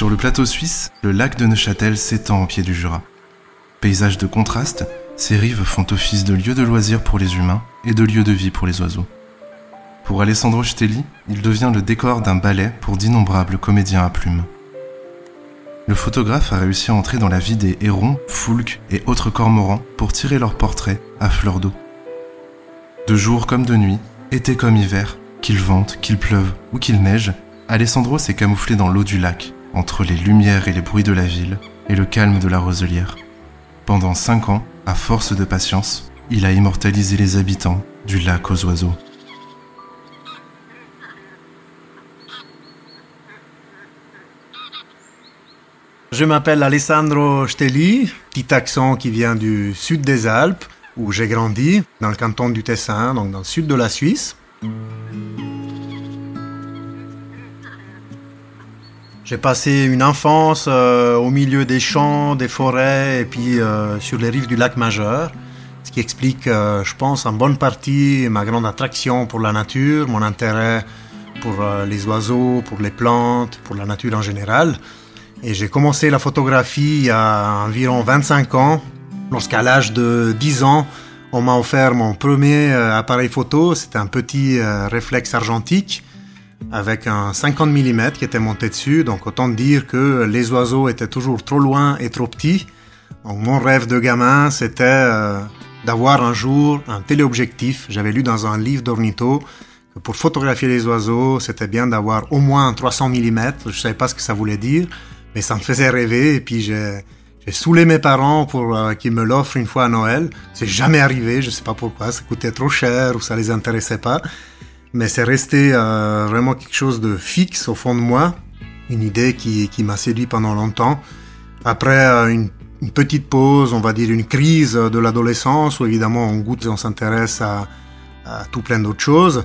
Sur le plateau suisse, le lac de Neuchâtel s'étend au pied du Jura. Paysage de contraste, ses rives font office de lieu de loisirs pour les humains et de lieu de vie pour les oiseaux. Pour Alessandro Stelli, il devient le décor d'un ballet pour d'innombrables comédiens à plumes. Le photographe a réussi à entrer dans la vie des hérons, foulques et autres cormorans pour tirer leurs portraits à fleur d'eau. De jour comme de nuit, été comme hiver, qu'il vente, qu'il pleuve ou qu'il neige, Alessandro s'est camouflé dans l'eau du lac entre les lumières et les bruits de la ville et le calme de la roselière. Pendant cinq ans, à force de patience, il a immortalisé les habitants du lac aux oiseaux. Je m'appelle Alessandro Stelli, petit accent qui vient du sud des Alpes, où j'ai grandi, dans le canton du Tessin, donc dans le sud de la Suisse. J'ai passé une enfance euh, au milieu des champs, des forêts et puis euh, sur les rives du lac Majeur, ce qui explique, euh, je pense, en bonne partie ma grande attraction pour la nature, mon intérêt pour les oiseaux, pour les plantes, pour la nature en général. Et j'ai commencé la photographie il y a environ 25 ans, lorsqu'à l'âge de 10 ans, on m'a offert mon premier appareil photo, c'était un petit réflexe argentique avec un 50 mm qui était monté dessus. Donc autant dire que les oiseaux étaient toujours trop loin et trop petits. Donc mon rêve de gamin, c'était euh, d'avoir un jour un téléobjectif. J'avais lu dans un livre d'ornitho que pour photographier les oiseaux, c'était bien d'avoir au moins un 300 mm. Je savais pas ce que ça voulait dire, mais ça me faisait rêver. Et puis j'ai saoulé mes parents pour euh, qu'ils me l'offrent une fois à Noël. C'est jamais arrivé, je sais pas pourquoi, ça coûtait trop cher ou ça les intéressait pas mais c'est resté euh, vraiment quelque chose de fixe au fond de moi, une idée qui, qui m'a séduit pendant longtemps. Après euh, une, petite pause, on va dire une crise de l'adolescence, où évidemment on goûte et on s'intéresse à, tout plein d'autres choses,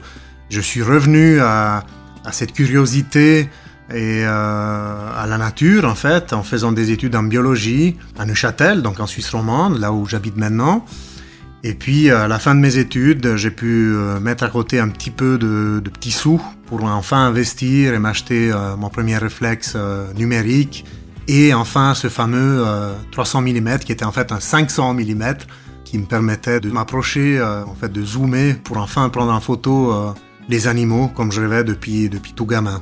je suis revenu à, à cette curiosité et euh, à la nature en fait, en faisant des études en biologie à Neuchâtel, donc en Suisse romande, là où j'habite maintenant. Et puis à la fin de mes études, j'ai pu euh, mettre à côté un petit peu de, petits sous pour enfin investir et m'acheter euh, mon premier réflexe euh, numérique et enfin ce fameux 300 mm qui était en fait un 500 mm qui me permettait de m'approcher, en fait de zoomer pour enfin prendre en photo les animaux comme je rêvais depuis, depuis tout gamin.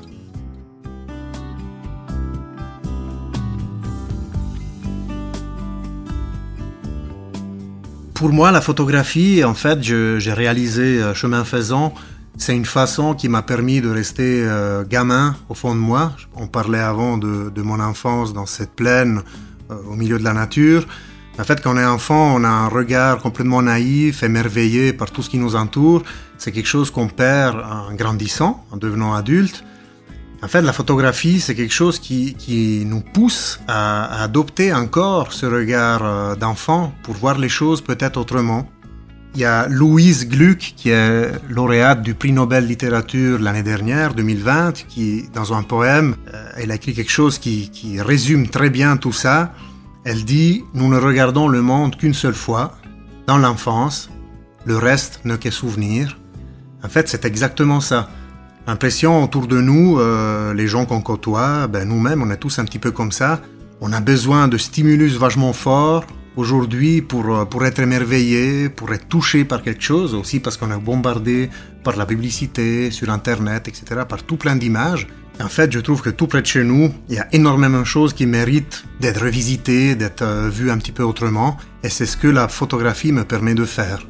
Pour moi, la photographie, en fait, j'ai réalisé euh, chemin faisant, c'est une façon qui m'a permis de rester euh, gamin au fond de moi. On parlait avant de, mon enfance dans cette plaine euh, au milieu de la nature. En fait, quand on est enfant, on a un regard complètement naïf, émerveillé par tout ce qui nous entoure. C'est quelque chose qu'on perd en grandissant, en devenant adulte. En fait, la photographie, c'est quelque chose qui, nous pousse à, adopter encore ce regard euh, d'enfant pour voir les choses peut-être autrement. Il y a Louise Gluck, qui est lauréate du prix Nobel littérature l'année dernière, 2020, qui, dans un poème, euh, elle a écrit quelque chose qui, résume très bien tout ça. Elle dit Nous ne regardons le monde qu'une seule fois, dans l'enfance, le reste ne qu'est souvenir. En fait, c'est exactement ça. L'impression autour de nous, euh, les gens qu'on côtoie, ben nous-mêmes, on est tous un petit peu comme ça. On a besoin de stimulus vachement forts aujourd'hui pour, euh, pour être émerveillé, pour être touché par quelque chose, aussi parce qu'on est bombardé par la publicité, sur Internet, etc., par tout plein d'images. En fait, je trouve que tout près de chez nous, il y a énormément de choses qui méritent d'être revisitées, d'être euh, vues un petit peu autrement, et c'est ce que la photographie me permet de faire.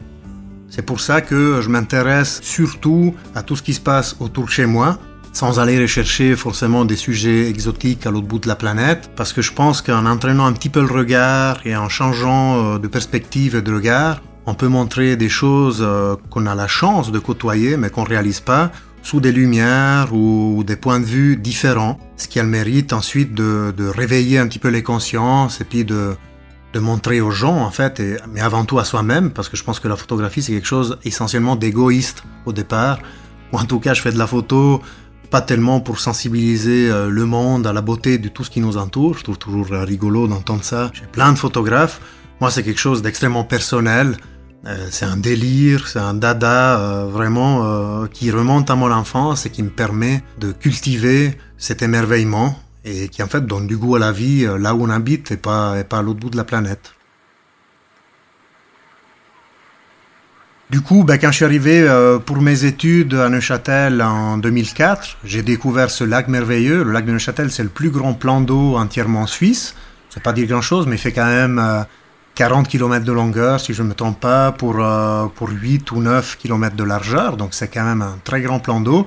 C'est pour ça que je m'intéresse surtout à tout ce qui se passe autour de chez moi, sans aller rechercher forcément des sujets exotiques à l'autre bout de la planète, parce que je pense qu'en entraînant un petit peu le regard et en changeant euh, de perspective et de regard, on peut montrer des choses euh, qu'on a la chance de côtoyer mais qu'on réalise pas, sous des lumières ou des points de vue différents, ce qui a le mérite ensuite de, de réveiller un petit peu les consciences et puis de, de montrer aux gens en fait, mais avant tout à soi-même, parce que je pense que la photographie c'est quelque chose essentiellement d'égoïste au départ, ou en tout cas je fais de la photo pas tellement pour sensibiliser euh, le monde à la beauté de tout ce qui nous entoure, je trouve toujours rigolo d'entendre ça, j'ai plein de photographes, moi c'est quelque chose d'extrêmement personnel, euh, c'est un délire, c'est un dada euh, vraiment qui remonte à mon enfance et qui me permet de cultiver cet émerveillement et qui en fait donne du goût à la vie là où on habite et pas, à l'autre bout de la planète. Du coup, ben, quand je suis arrivé pour mes études à Neuchâtel en 2004, j'ai découvert ce lac merveilleux. Le lac de Neuchâtel, c'est le plus grand plan d'eau entièrement suisse. C'est pas dire grand chose, mais il fait quand même 40 km de longueur, si je ne me trompe pas, pour, euh, pour 8 ou 9 km de largeur. Donc c'est quand même un très grand plan d'eau.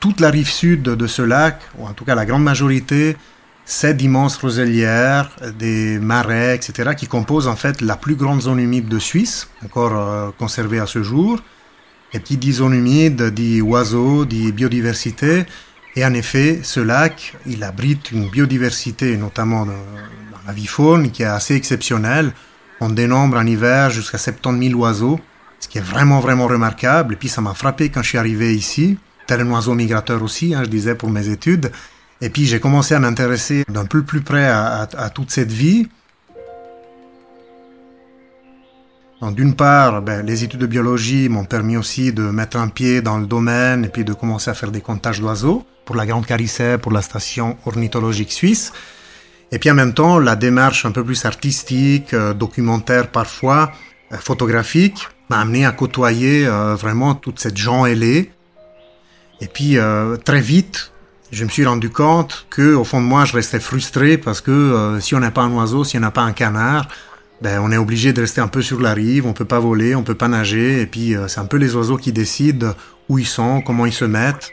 Toute la rive sud de ce lac, ou en tout cas la grande majorité, c'est d'immenses roselières, des marais, etc., qui composent en fait la plus grande zone humide de Suisse, encore euh, conservée à ce jour. Et qui dit zone humide, dit oiseaux, dit biodiversité. Et en effet, ce lac, il abrite une biodiversité, notamment dans la vie faune, qui est assez exceptionnelle. On dénombre en hiver jusqu'à 70 000 oiseaux, ce qui est vraiment, vraiment remarquable. Et puis ça m'a frappé quand je suis arrivé ici. Tel un oiseau migrateur aussi, hein, je disais, pour mes études. Et puis j'ai commencé à m'intéresser d'un peu plus près à, toute cette vie. D'une part, ben, les études de biologie m'ont permis aussi de mettre un pied dans le domaine et puis de commencer à faire des comptages d'oiseaux pour la Grande Carissée, pour la station ornithologique suisse. Et puis en même temps, la démarche un peu plus artistique, euh, documentaire parfois, euh, photographique, m'a amené à côtoyer euh, vraiment toute cette gens ailée. Et puis très vite, je me suis rendu compte que au fond de moi, je restais frustré parce que si on n'a pas un oiseau, si on n'a pas un canard, ben on est obligé de rester un peu sur la rive, on peut pas voler, on peut pas nager, et puis c'est un peu les oiseaux qui décident où ils sont, comment ils se mettent.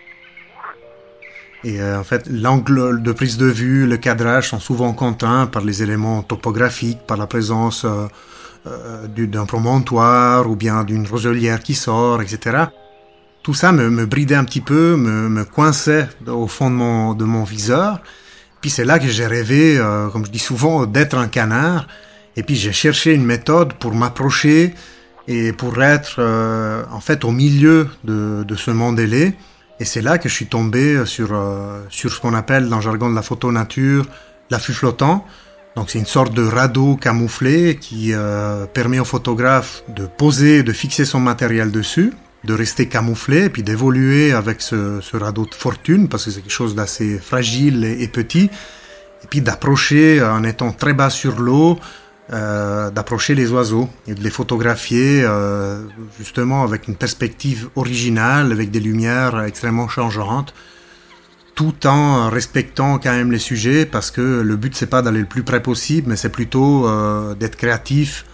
Et euh, en fait, l'angle de prise de vue, le cadrage sont souvent contraints par les éléments topographiques, par la présence euh, euh, d'un promontoire ou bien d'une roselière qui sort, etc. Tout ça me, me bridait un petit peu, me, me, coinçait au fond de mon, de mon viseur. Puis c'est là que j'ai rêvé, comme je dis souvent, d'être un canard. Et puis j'ai cherché une méthode pour m'approcher et pour être en fait au milieu de, de ce monde ailé. Et c'est là que je suis tombé sur, euh, sur ce qu'on appelle dans le jargon de la photo nature l'affût flottant. Donc c'est une sorte de radeau camouflé qui euh, permet au photographe de poser, de fixer son matériel dessus, de rester camouflé et puis d'évoluer avec ce, radeau de fortune parce que c'est quelque chose d'assez fragile et, et, petit. Et puis d'approcher en étant très bas sur l'eau, euh, d'approcher les oiseaux et de les photographier euh, justement avec une perspective originale, avec des lumières extrêmement changeantes, tout en respectant quand même les sujets parce que le but c'est pas d'aller le plus près possible, mais c'est plutôt euh, d'être créatif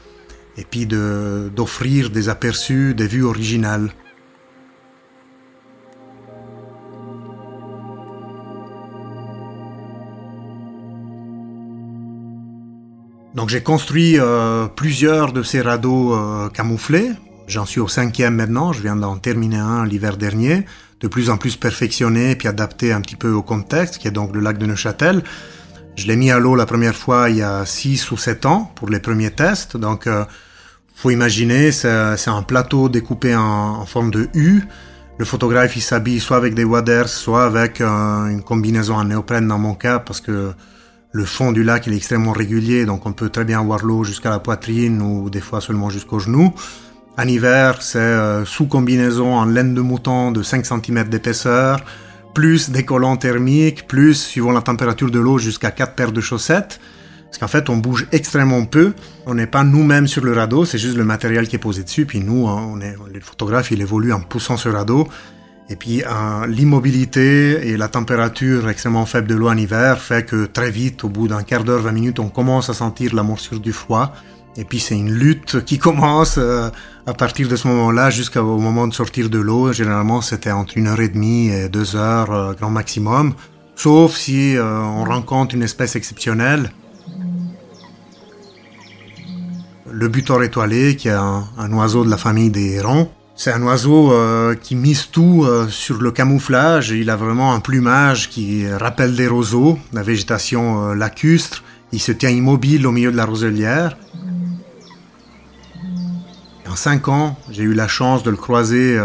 et puis d'offrir des aperçus, des vues originales. Donc j'ai construit euh, plusieurs de ces radeaux euh, camouflés. J'en suis au cinquième maintenant, je viens d'en terminer un l'hiver dernier, de plus en plus perfectionné puis adapté un petit peu au contexte, qui est donc le lac de Neuchâtel. Je l'ai mis à l'eau la première fois il y a 6 ou 7 ans pour les premiers tests. Donc euh, faut imaginer, c'est un plateau découpé en, en, forme de U. Le photographe il s'habille soit avec des waders, soit avec euh, une combinaison en néoprène dans mon cas, parce que le fond du lac est extrêmement régulier, donc on peut très bien voir l'eau jusqu'à la poitrine ou des fois seulement jusqu'aux genoux. En hiver, c'est euh, sous combinaison en laine de mouton de 5 cm d'épaisseur, plus des collants thermiques, plus, suivant la température de l'eau, jusqu'à 4 paires de chaussettes. Parce qu'en fait, on bouge extrêmement peu. On n'est pas nous-mêmes sur le radeau, c'est juste le matériel qui est posé dessus. Puis nous, hein, on est, le photographe, il évolue en poussant ce radeau. Et puis euh, l'immobilité et la température extrêmement faible de l'eau en hiver fait que très vite, au bout d'un quart d'heure, 20 minutes, on commence à sentir la morsure du froid. Et puis c'est une lutte qui commence euh, à partir de ce moment-là jusqu'au moment de sortir de l'eau. Généralement, c'était entre une heure et demie et deux heures euh, grand maximum. Sauf si on rencontre une espèce exceptionnelle. Le butor étoilé, qui est un, un oiseau de la famille des hérons, C'est un oiseau euh, qui mise tout euh, sur le camouflage. Il a vraiment un plumage qui rappelle des roseaux, la végétation euh, lacustre. Il se tient immobile au milieu de la roselière. En cinq ans, j'ai eu la chance de le croiser,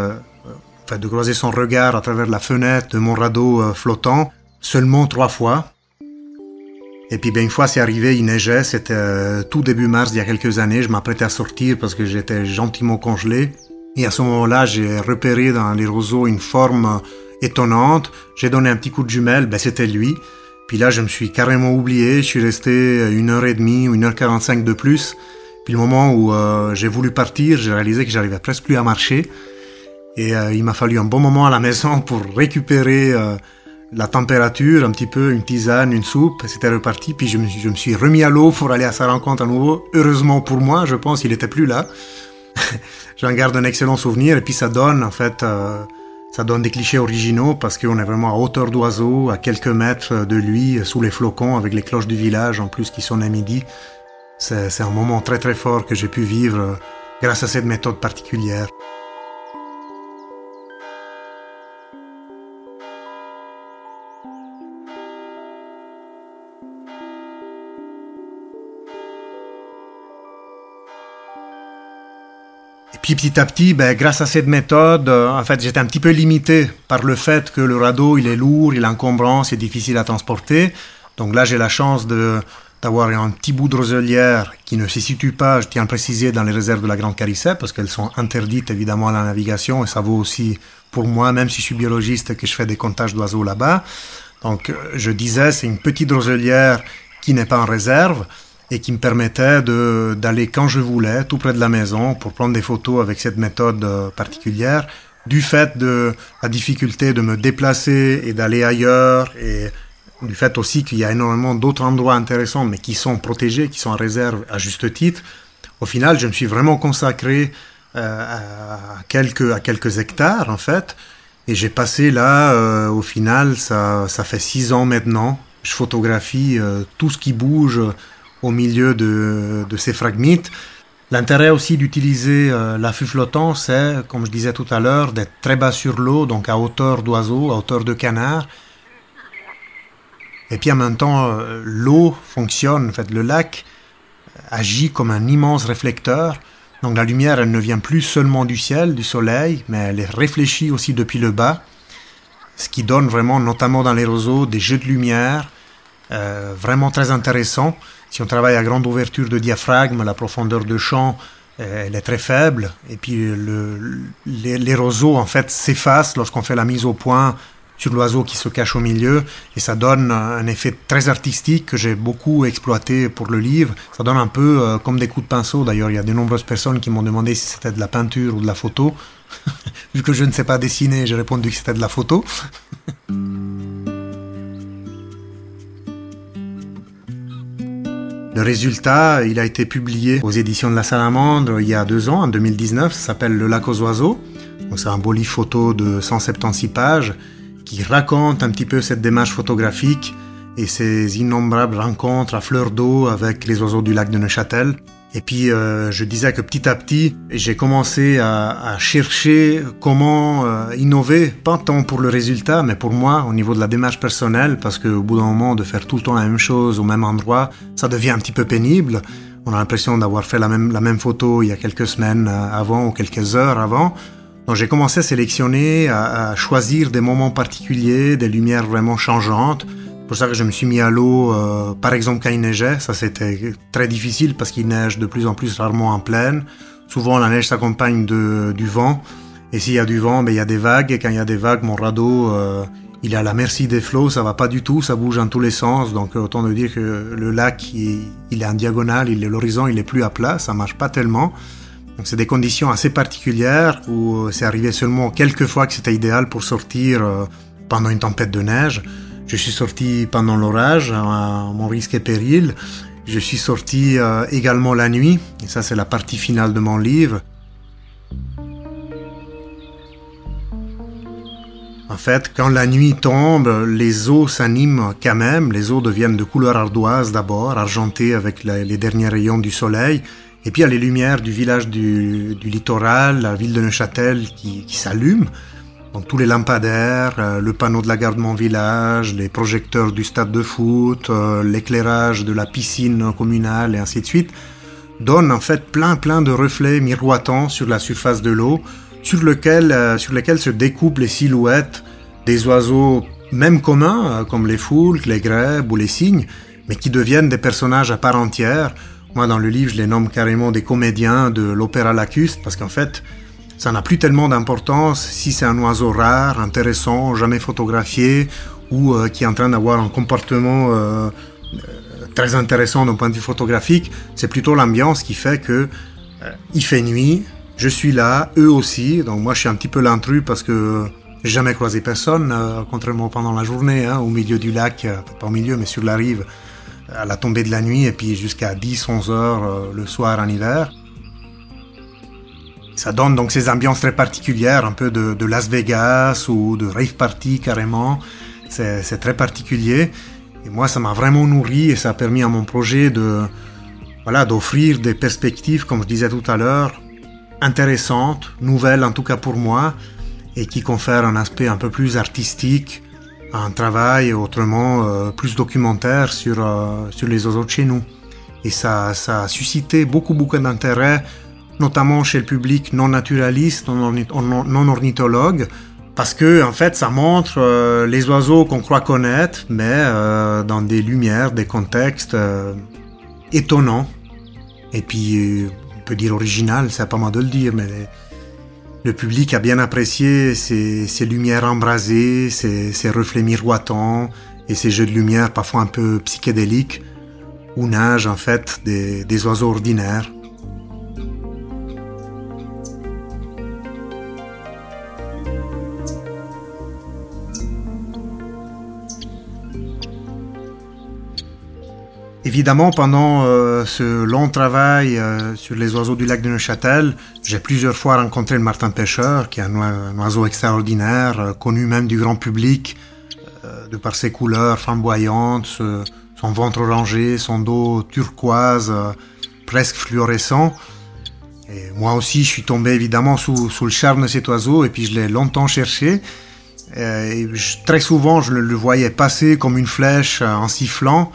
enfin de croiser son regard à travers la fenêtre de mon radeau flottant, seulement trois fois. Et puis ben, une fois c'est arrivé, il neigeait, c'était tout début mars il y a quelques années, je m'apprêtais à sortir parce que j'étais gentiment congelé. Et à ce moment-là, j'ai repéré dans les roseaux une forme étonnante. J'ai donné un petit coup de jumelle, ben c'était lui. Puis là, je me suis carrément oublié. Je suis resté une heure et demie ou une heure quarante-cinq de plus. Puis le moment où euh, j'ai voulu partir, j'ai réalisé que j'arrivais presque plus à marcher. Et euh, il m'a fallu un bon moment à la maison pour récupérer euh, la température, un petit peu, une tisane, une soupe. C'était reparti. Puis je me, je me suis remis à l'eau pour aller à sa rencontre à nouveau. Heureusement pour moi, je pense, il était plus là. j'en garde un excellent souvenir et puis ça donne en fait euh, ça donne des clichés originaux parce qu'on est vraiment à hauteur d'oiseau, à quelques mètres de lui, sous les flocons, avec les cloches du village en plus qui sont à midi. C'est un moment très très fort que j'ai pu vivre euh, grâce à cette méthode particulière. Puis petit à petit, ben, grâce à cette méthode, euh, en fait, j'étais un petit peu limité par le fait que le radeau, il est lourd, il est encombrant, c'est difficile à transporter. Donc là, j'ai la chance de d'avoir un petit bout de roselière qui ne se situe pas, je tiens à le préciser, dans les réserves de la Grande Carissette, parce qu'elles sont interdites évidemment à la navigation, et ça vaut aussi pour moi, même si je suis biologiste, que je fais des comptages d'oiseaux là-bas. Donc euh, je disais, c'est une petite roselière qui n'est pas en réserve, et qui me permettait d'aller quand je voulais, tout près de la maison, pour prendre des photos avec cette méthode euh, particulière. Du fait de la difficulté de me déplacer et d'aller ailleurs, et du fait aussi qu'il y a énormément d'autres endroits intéressants, mais qui sont protégés, qui sont en réserve à juste titre, au final, je me suis vraiment consacré euh, à, quelques, à quelques hectares, en fait. Et j'ai passé là, euh, au final, ça, ça fait six ans maintenant. Je photographie tout ce qui bouge au milieu de, ces fragmites. L'intérêt aussi d'utiliser euh, l'affût flottant, c'est, comme je disais tout à l'heure, d'être très bas sur l'eau, donc à hauteur d'oiseau, à hauteur de canard. Et puis en même temps, euh, l'eau fonctionne, en fait, le lac agit comme un immense réflecteur. Donc la lumière, elle ne vient plus seulement du ciel, du soleil, mais elle est réfléchie aussi depuis le bas, ce qui donne vraiment, notamment dans les roseaux, des jeux de lumière euh, vraiment très intéressants. Si on travaille à grande ouverture de diaphragme, la profondeur de champ euh, elle est très faible. Et puis le, les, roseaux en fait s'effacent lorsqu'on fait la mise au point sur l'oiseau qui se cache au milieu et ça donne un effet très artistique que j'ai beaucoup exploité pour le livre. Ça donne un peu euh, comme des coups de pinceau. D'ailleurs, il y a de nombreuses personnes qui m'ont demandé si c'était de la peinture ou de la photo. Vu que je ne sais pas dessiner, j'ai répondu que c'était de la photo. Le résultat, il a été publié aux éditions de la Salamandre il y a deux ans, en 2019. Ça s'appelle Le lac aux oiseaux. C'est un beau livre photo de 176 pages qui raconte un petit peu cette démarche photographique et ces innombrables rencontres à fleur d'eau avec les oiseaux du lac de Neuchâtel. Et puis euh, je disais que petit à petit, j'ai commencé à, chercher comment euh, innover, pas tant pour le résultat, mais pour moi au niveau de la démarche personnelle, parce qu'au bout d'un moment de faire tout le temps la même chose au même endroit, ça devient un petit peu pénible. On a l'impression d'avoir fait la même, photo il y a quelques semaines euh, avant ou quelques heures avant. Donc j'ai commencé à sélectionner, à, choisir des moments particuliers, des lumières vraiment changeantes pour ça que je me suis mis à l'eau, euh, par exemple quand il neigeait. Ça c'était très difficile parce qu'il neige de plus en plus rarement en pleine. Souvent la neige s'accompagne de, du vent. Et s'il y a du vent, ben, il y a des vagues. Et quand il y a des vagues, mon radeau, euh, il est à la merci des flots. Ça va pas du tout, ça bouge dans tous les sens. Donc autant de dire que le lac, il, il est en diagonale, il est l'horizon, il est plus à plat. Ça marche pas tellement. Donc c'est des conditions assez particulières où c'est arrivé seulement quelques fois que c'était idéal pour sortir euh, pendant une tempête de neige. Je suis sorti pendant l'orage, à mon risque et péril. Je suis sorti euh, également la nuit, et ça c'est la partie finale de mon livre. En fait, quand la nuit tombe, les eaux s'animent quand même. Les eaux deviennent de couleur ardoise d'abord, argentées avec les derniers rayons du soleil. Et puis il y a les lumières du village du, littoral, la ville de Neuchâtel qui, qui s'allument. Tous les lampadaires, euh, le panneau de la gare de mon village, les projecteurs du stade de foot, euh, l'éclairage de la piscine communale et ainsi de suite, donnent en fait plein plein de reflets miroitants sur la surface de l'eau, sur, lequel, euh, sur lesquels se découpent les silhouettes des oiseaux même communs, comme les foules, les grèbes ou les cygnes, mais qui deviennent des personnages à part entière, moi, dans le livre, je les nomme carrément des comédiens de l'opéra lacustre parce qu'en fait, ça n'a plus tellement d'importance si c'est un oiseau rare, intéressant, jamais photographié ou euh, qui est en train d'avoir un comportement euh, euh, très intéressant d'un point de vue photographique. C'est plutôt l'ambiance qui fait que il fait nuit, je suis là, eux aussi. Donc moi, je suis un petit peu l'intrus parce que j'ai jamais croisé personne, contrairement pendant la journée, hein, au milieu du lac, pas au milieu, mais sur la rive à la tombée de la nuit et puis jusqu'à 10-11 heures le soir en hiver. Ça donne donc ces ambiances très particulières, un peu de, Las Vegas ou de rave party carrément. C'est très particulier. Et moi, ça m'a vraiment nourri et ça a permis à mon projet de, voilà, d'offrir des perspectives, comme je disais tout à l'heure, intéressantes, nouvelles en tout cas pour moi, et qui confèrent un aspect un peu plus artistique un travail autrement euh, plus documentaire sur, euh, sur les oiseaux de chez nous. Et ça, ça a suscité beaucoup, beaucoup d'intérêt, notamment chez le public non naturaliste, non, ornithologue, parce que en fait, ça montre euh, les oiseaux qu'on croit connaître, mais dans des lumières, des contextes étonnants. Et puis, on peut dire original, c'est pas moi de le dire, mais le public a bien apprécié ces, lumières embrasées, ces, reflets miroitants et ces jeux de lumière parfois un peu psychédéliques où nagent en fait des oiseaux ordinaires. Évidemment, pendant euh, ce long travail euh, sur les oiseaux du lac de Neuchâtel, j'ai plusieurs fois rencontré le martin pêcheur, qui est un, oiseau extraordinaire, euh, connu même du grand public, de par ses couleurs flamboyantes, son ventre orangé, son dos turquoise, presque fluorescent. Et moi aussi, je suis tombé évidemment sous, le charme de cet oiseau, et puis je l'ai longtemps cherché. Et très souvent, je le voyais passer comme une flèche en sifflant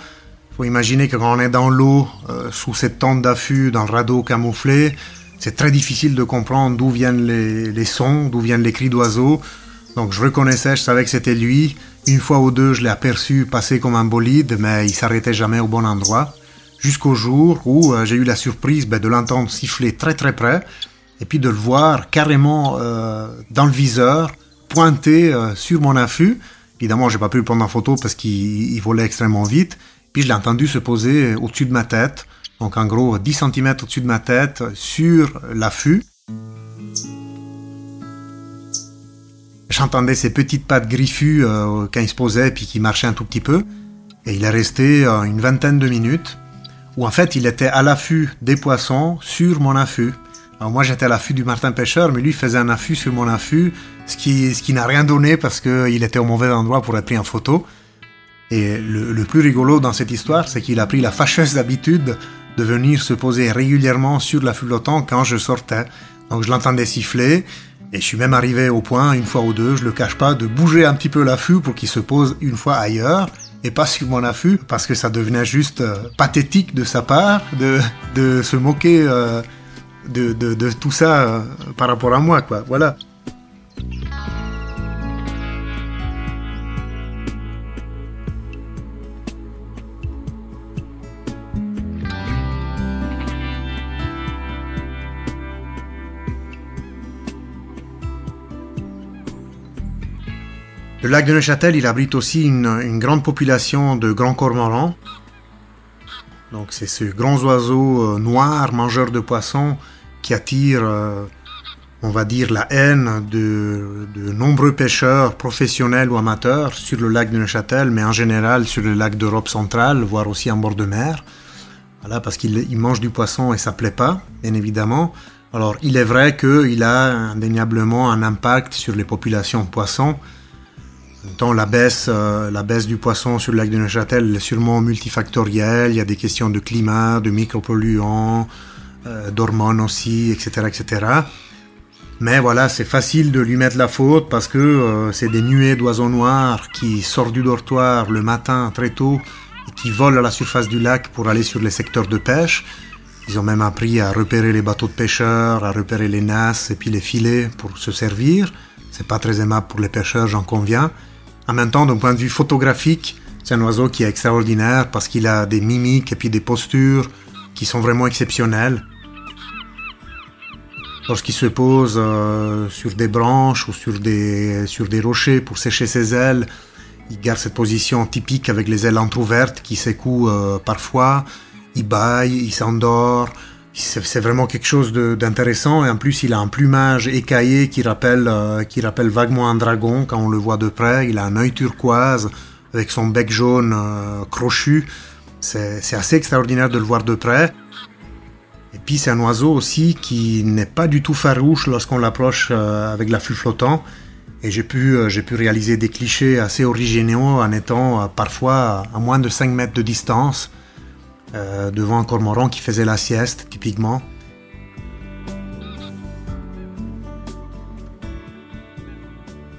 faut imaginer que quand on est dans l'eau, euh, sous cette tente d'affût, dans le radeau camouflé, c'est très difficile de comprendre d'où viennent les, sons, d'où viennent les cris d'oiseaux. Donc je reconnaissais, je savais que c'était lui. Une fois ou deux, je l'ai aperçu passer comme un bolide, mais il s'arrêtait jamais au bon endroit. Jusqu'au jour où euh, j'ai eu la surprise ben, de l'entendre siffler très très près, et puis de le voir carrément euh, dans le viseur, pointé sur mon affût. Évidemment, j'ai pas pu le prendre en photo parce qu'il volait extrêmement vite. Puis je l'ai entendu se poser au-dessus de ma tête, donc en gros 10 cm au-dessus de ma tête, sur l'affût. J'entendais ses petites pattes griffues euh, quand il se posait puis qui marchait un tout petit peu. Et il est resté euh, une vingtaine de minutes où en fait il était à l'affût des poissons sur mon affût. Alors moi j'étais à l'affût du martin pêcheur, mais lui faisait un affût sur mon affût, ce qui, ce qui n'a rien donné parce qu'il était au mauvais endroit pour être pris en photo. Et le, plus rigolo dans cette histoire, c'est qu'il a pris la fâcheuse habitude de venir se poser régulièrement sur la flottant quand je sortais. Donc je l'entendais siffler, et je suis même arrivé au point, une fois ou deux, je le cache pas, de bouger un petit peu l'affût pour qu'il se pose une fois ailleurs, et pas sur mon affût, parce que ça devenait juste euh, pathétique de sa part de, se moquer euh, de, tout ça euh, par rapport à moi, quoi. Voilà. Le lac de Neuchâtel, il abrite aussi une, grande population de grands cormorans. Donc c'est ce grands oiseaux euh, noirs, mangeurs de poissons, qui attirent, euh, on va dire, la haine de, nombreux pêcheurs professionnels ou amateurs sur le lac de Neuchâtel, mais en général sur le lac d'Europe centrale, voire aussi en bord de mer. Parce qu'ils mangent du poisson et ça plaît pas, bien évidemment. Alors il est vrai qu'il a indéniablement un impact sur les populations de poissons, la baisse, euh, la baisse du poisson sur le lac de Neuchâtel est sûrement multifactorielle. Il y a des questions de climat, de micropolluants, d'hormones aussi, etc., etc. Mais voilà, c'est facile de lui mettre la faute parce que c'est des nuées d'oiseaux noirs qui sortent du dortoir le matin très tôt et qui volent à la surface du lac pour aller sur les secteurs de pêche. Ils ont même appris à repérer les bateaux de pêcheurs, à repérer les nasses et puis les filets pour se servir. C'est pas très aimable pour les pêcheurs, j'en conviens. En même temps, d'un point de vue photographique, c'est un oiseau qui est extraordinaire parce qu'il a des mimiques et puis des postures qui sont vraiment exceptionnelles. Lorsqu'il se pose euh, sur des branches ou sur des, rochers pour sécher ses ailes, il garde cette position typique avec les ailes entrouvertes qui secouent euh, parfois. Il baille, il s'endort. C'est vraiment quelque chose d'intéressant et en plus il a un plumage écaillé qui rappelle, euh, qui rappelle vaguement un dragon quand on le voit de près. Il a un œil turquoise avec son bec jaune crochu. C'est assez extraordinaire de le voir de près. Et puis c'est un oiseau aussi qui n'est pas du tout farouche lorsqu'on l'approche euh, avec l'affût flottant. Et j'ai pu, euh, j'ai pu réaliser des clichés assez originaux en étant euh, parfois à moins de 5 mètres de distance devant un cormoran qui faisait la sieste typiquement.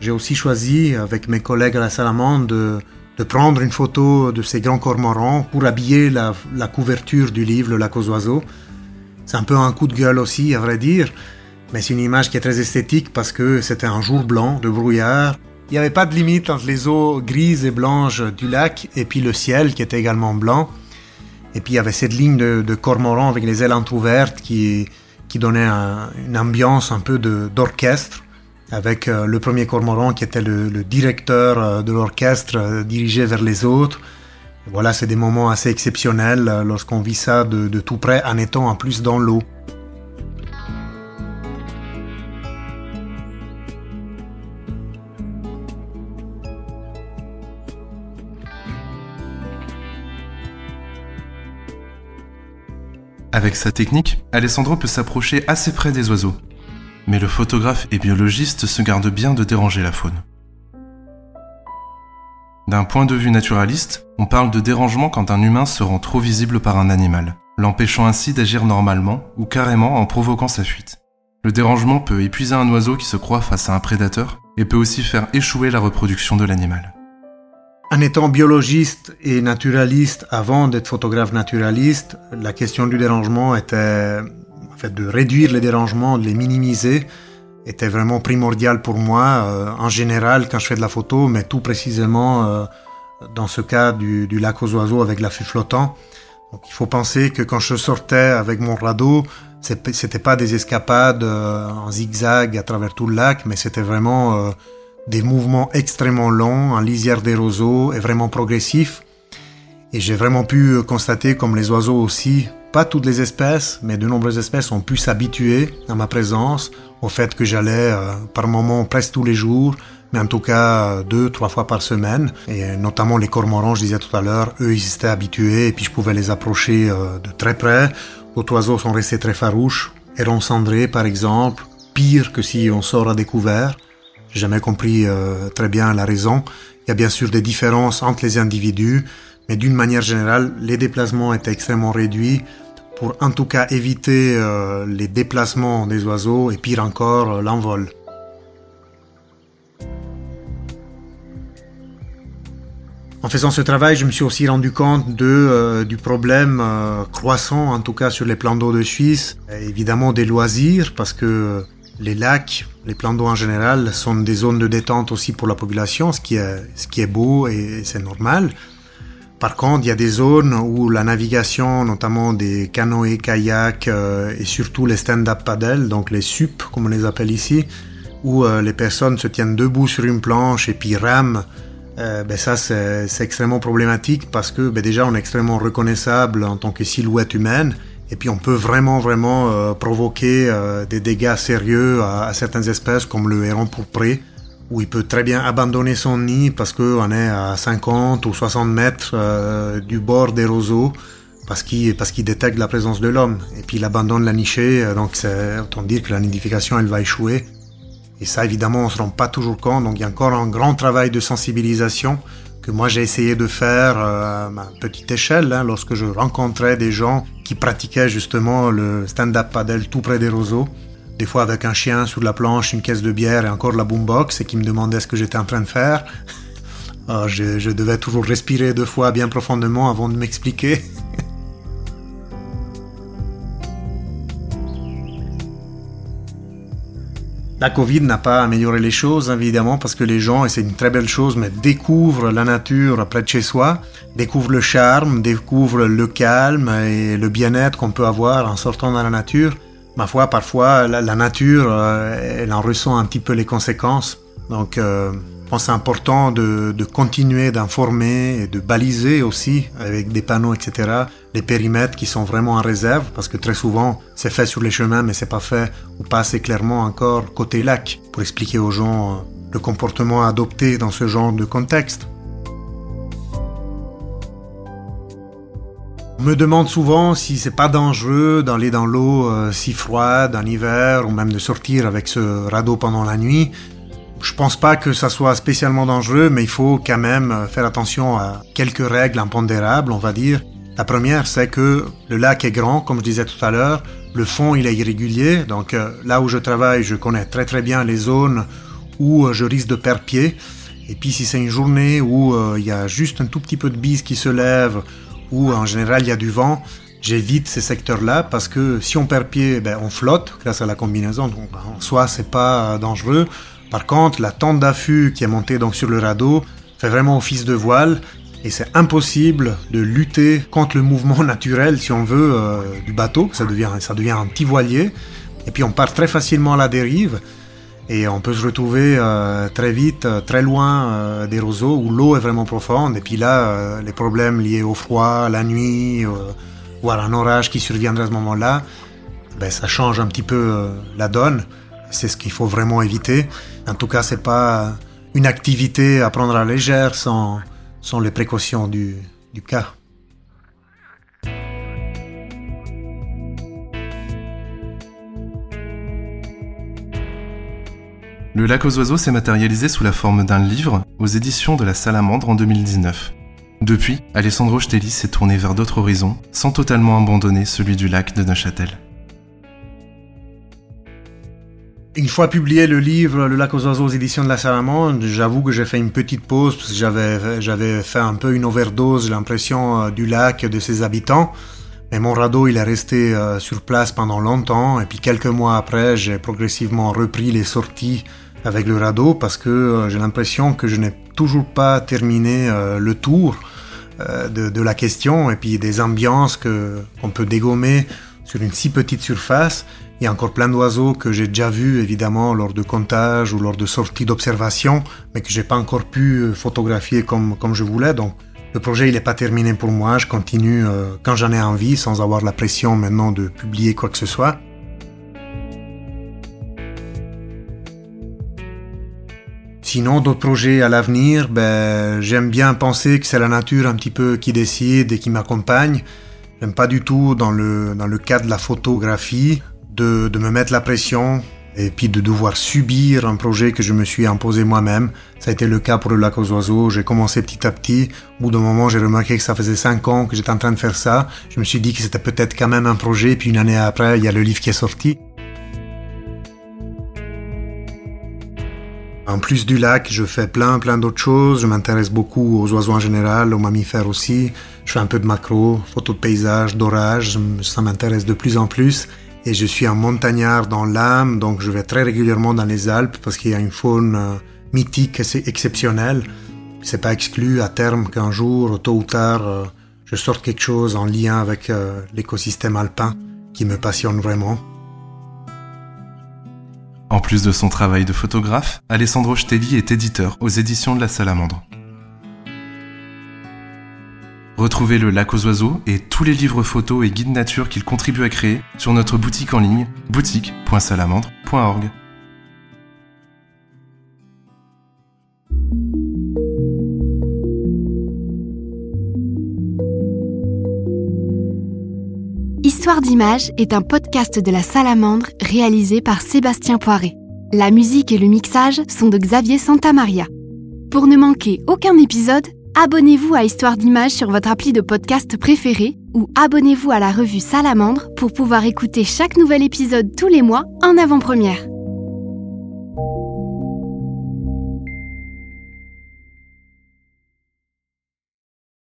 J'ai aussi choisi avec mes collègues à la Salamande de, de prendre une photo de ces grands cormorans pour habiller la, la couverture du livre Le lac aux oiseaux. C'est un peu un coup de gueule aussi, à vrai dire, mais c'est une image qui est très esthétique parce que c'était un jour blanc de brouillard. Il n'y avait pas de limite entre les eaux grises et blanches du lac et puis le ciel qui était également blanc. Et puis il y avait cette ligne de, de cormoran avec les ailes entrouvertes qui, qui donnait une ambiance un peu d'orchestre avec euh, le premier cormoran qui était le, directeur euh, de l'orchestre euh, dirigé vers les autres voilà, c'est des moments assez exceptionnels lorsqu'on vit ça de, tout près en étant en plus dans l'eau. Avec sa technique, Alessandro peut s'approcher assez près des oiseaux. Mais le photographe et biologiste se garde bien de déranger la faune. D'un point de vue naturaliste, on parle de dérangement quand un humain se rend trop visible par un animal, l'empêchant ainsi d'agir normalement ou carrément en provoquant sa fuite. Le dérangement peut épuiser un oiseau qui se croit face à un prédateur et peut aussi faire échouer la reproduction de l'animal. En étant biologiste et naturaliste avant d'être photographe naturaliste, la question du dérangement était en fait de réduire les dérangements, de les minimiser était vraiment primordial pour moi, euh, en général quand je fais de la photo, mais tout précisément euh, dans ce cas du, lac aux oiseaux avec l'affût flottant. Donc il faut penser que quand je sortais avec mon radeau, c'était pas des escapades euh, en zigzag à travers tout le lac, mais c'était vraiment des mouvements extrêmement longs, en lisière des roseaux et vraiment progressifs. Et j'ai vraiment pu constater comme les oiseaux aussi, pas toutes les espèces, mais de nombreuses espèces ont pu s'habituer à ma présence, au fait que j'allais euh, par moments presque tous les jours, mais en tout cas deux, trois fois par semaine. Et notamment les cormorans, je disais tout à l'heure, eux ils étaient habitués et puis je pouvais les approcher euh, de très près. D'autres oiseaux sont restés très farouches. Héron cendré par exemple, pire que si on sort à découvert. Jamais compris euh, très bien la raison. Il y a bien sûr des différences entre les individus, mais d'une manière générale, les déplacements étaient extrêmement réduits pour en tout cas éviter euh, les déplacements des oiseaux et pire encore euh, l'envol. En faisant ce travail, je me suis aussi rendu compte de, du problème croissant, en tout cas sur les plans d'eau de Suisse, évidemment des loisirs, parce que les lacs, les plans d'eau en général, sont des zones de détente aussi pour la population, ce qui est, beau et c'est normal. Par contre, il y a des zones où la navigation, notamment des canoës, kayaks euh, et surtout les stand-up paddle, donc les SUP comme on les appelle ici, où euh, les personnes se tiennent debout sur une planche et puis rament, euh, ben ça c'est extrêmement problématique parce que ben déjà on est extrêmement reconnaissable en tant que silhouette humaine et puis on peut vraiment vraiment provoquer des dégâts sérieux à, certaines espèces comme le héron pourpré où il peut très bien abandonner son nid parce qu'on est à 50 ou 60 mètres euh, du bord des roseaux parce qu'il détecte la présence de l'homme. Et puis il abandonne la nichée euh, donc autant dire que la nidification elle va échouer. Et ça évidemment on se rend pas toujours compte. Donc il y a encore un grand travail de sensibilisation que moi j'ai essayé de faire euh, à ma petite échelle hein, lorsque je rencontrais des gens qui pratiquaient justement le stand-up paddle tout près des roseaux. Des fois avec un chien sur la planche, une caisse de bière et encore la boombox et qui me demandaient ce que j'étais en train de faire. Ah, je, je devais toujours respirer deux fois bien profondément avant de m'expliquer. La Covid n'a pas amélioré les choses, évidemment, parce que les gens, et c'est une très belle chose, mais découvrent la nature près de chez soi, découvrent le charme, découvrent le calme et le bien-être qu'on peut avoir en sortant dans la nature. Ma foi, parfois, la, nature, euh, elle en ressent un petit peu les conséquences. Donc, euh, pense c'est important de, continuer d'informer et de baliser aussi avec des panneaux, etc., les périmètres qui sont vraiment en réserve, parce que très souvent, c'est fait sur les chemins, mais c'est pas fait ou pas assez clairement encore côté lac pour expliquer aux gens euh, le comportement adopté dans ce genre de contexte. On me demande souvent si c'est pas dangereux d'aller dans l'eau euh, si froide en hiver ou même de sortir avec ce radeau pendant la nuit. Je pense pas que ça soit spécialement dangereux, mais il faut quand même euh, faire attention à quelques règles impondérables, on va dire. La première, c'est que le lac est grand, comme je disais tout à l'heure. Le fond, il est irrégulier. Donc euh, là où je travaille, je connais très très bien les zones où euh, je risque de perdre pied. Et puis si c'est une journée où il y a juste un tout petit peu de bise qui se lève, où en général il y a du vent, j'évite ces secteurs-là parce que si on perd pied, ben, on flotte grâce à la combinaison. Donc en soi, c'est pas dangereux. Par contre, la tente d'affût qui est montée donc sur le radeau fait vraiment office de voile et c'est impossible de lutter contre le mouvement naturel, si on veut, euh, du bateau. Ça devient, ça devient un petit voilier. Et puis on part très facilement à la dérive et on peut se retrouver euh, très vite, euh, très loin des roseaux où l'eau est vraiment profonde. Et puis là, les problèmes liés au froid, la nuit, à un orage qui surviendrait à ce moment-là, ben, ça change un petit peu la donne. C'est ce qu'il faut vraiment éviter. En tout cas, c'est pas une activité à prendre à légère sans, les précautions du, du cas. Le lac aux oiseaux s'est matérialisé sous la forme d'un livre aux éditions de la Salamandre en 2019. Depuis, Alessandro Stelli s'est tourné vers d'autres horizons, sans totalement abandonner celui du lac de Neuchâtel. Une fois publié le livre Le lac aux oiseaux aux éditions de la Salamande, j'avoue que j'ai fait une petite pause parce que j'avais, j'avais fait un peu une overdose, l'impression, euh, du lac de ses habitants. Mais mon radeau, il est resté euh, sur place pendant longtemps. Et puis quelques mois après, j'ai progressivement repris les sorties avec le radeau parce que euh, j'ai l'impression que je n'ai toujours pas terminé le tour de, de, la question et puis des ambiances que, qu'on peut dégommer sur une si petite surface. Il y a encore plein d'oiseaux que j'ai déjà vus évidemment lors de comptage ou lors de sorties d'observation, mais que j'ai pas encore pu euh, photographier comme, comme je voulais. Donc le projet il n'est pas terminé pour moi. Je continue euh, quand j'en ai envie, sans avoir la pression maintenant de publier quoi que ce soit. Sinon, d'autres projets à l'avenir, ben, j'aime bien penser que c'est la nature un petit peu qui décide et qui m'accompagne. J'aime pas du tout dans le, dans le cas de la photographie de, me mettre la pression et puis de devoir subir un projet que je me suis imposé moi-même. Ça a été le cas pour le lac aux oiseaux. J'ai commencé petit à petit. Au bout d'un moment, j'ai remarqué que ça faisait cinq ans que j'étais en train de faire ça. Je me suis dit que c'était peut-être quand même un projet. Puis une année après, il y a le livre qui est sorti. En plus du lac, je fais plein, plein d'autres choses. Je m'intéresse beaucoup aux oiseaux en général, aux mammifères aussi. Je fais un peu de macro, photos de paysage, d'orage. Ça m'intéresse de plus en plus. Et je suis un montagnard dans l'âme, donc je vais très régulièrement dans les Alpes parce qu'il y a une faune euh, mythique exceptionnelle. C'est pas exclu à terme qu'un jour, tôt ou tard, euh, je sorte quelque chose en lien avec euh, l'écosystème alpin qui me passionne vraiment. En plus de son travail de photographe, Alessandro Stelli est éditeur aux éditions de la Salamandre. Retrouvez le lac aux oiseaux et tous les livres photos et guides nature qu'il contribue à créer sur notre boutique en ligne boutique.salamandre.org. Histoire d'image est un podcast de la Salamandre réalisé par Sébastien Poiré. La musique et le mixage sont de Xavier Santamaria. Pour ne manquer aucun épisode, abonnez-vous à Histoire d'Images sur votre appli de podcast préféré ou abonnez-vous à la revue Salamandre pour pouvoir écouter chaque nouvel épisode tous les mois en avant-première.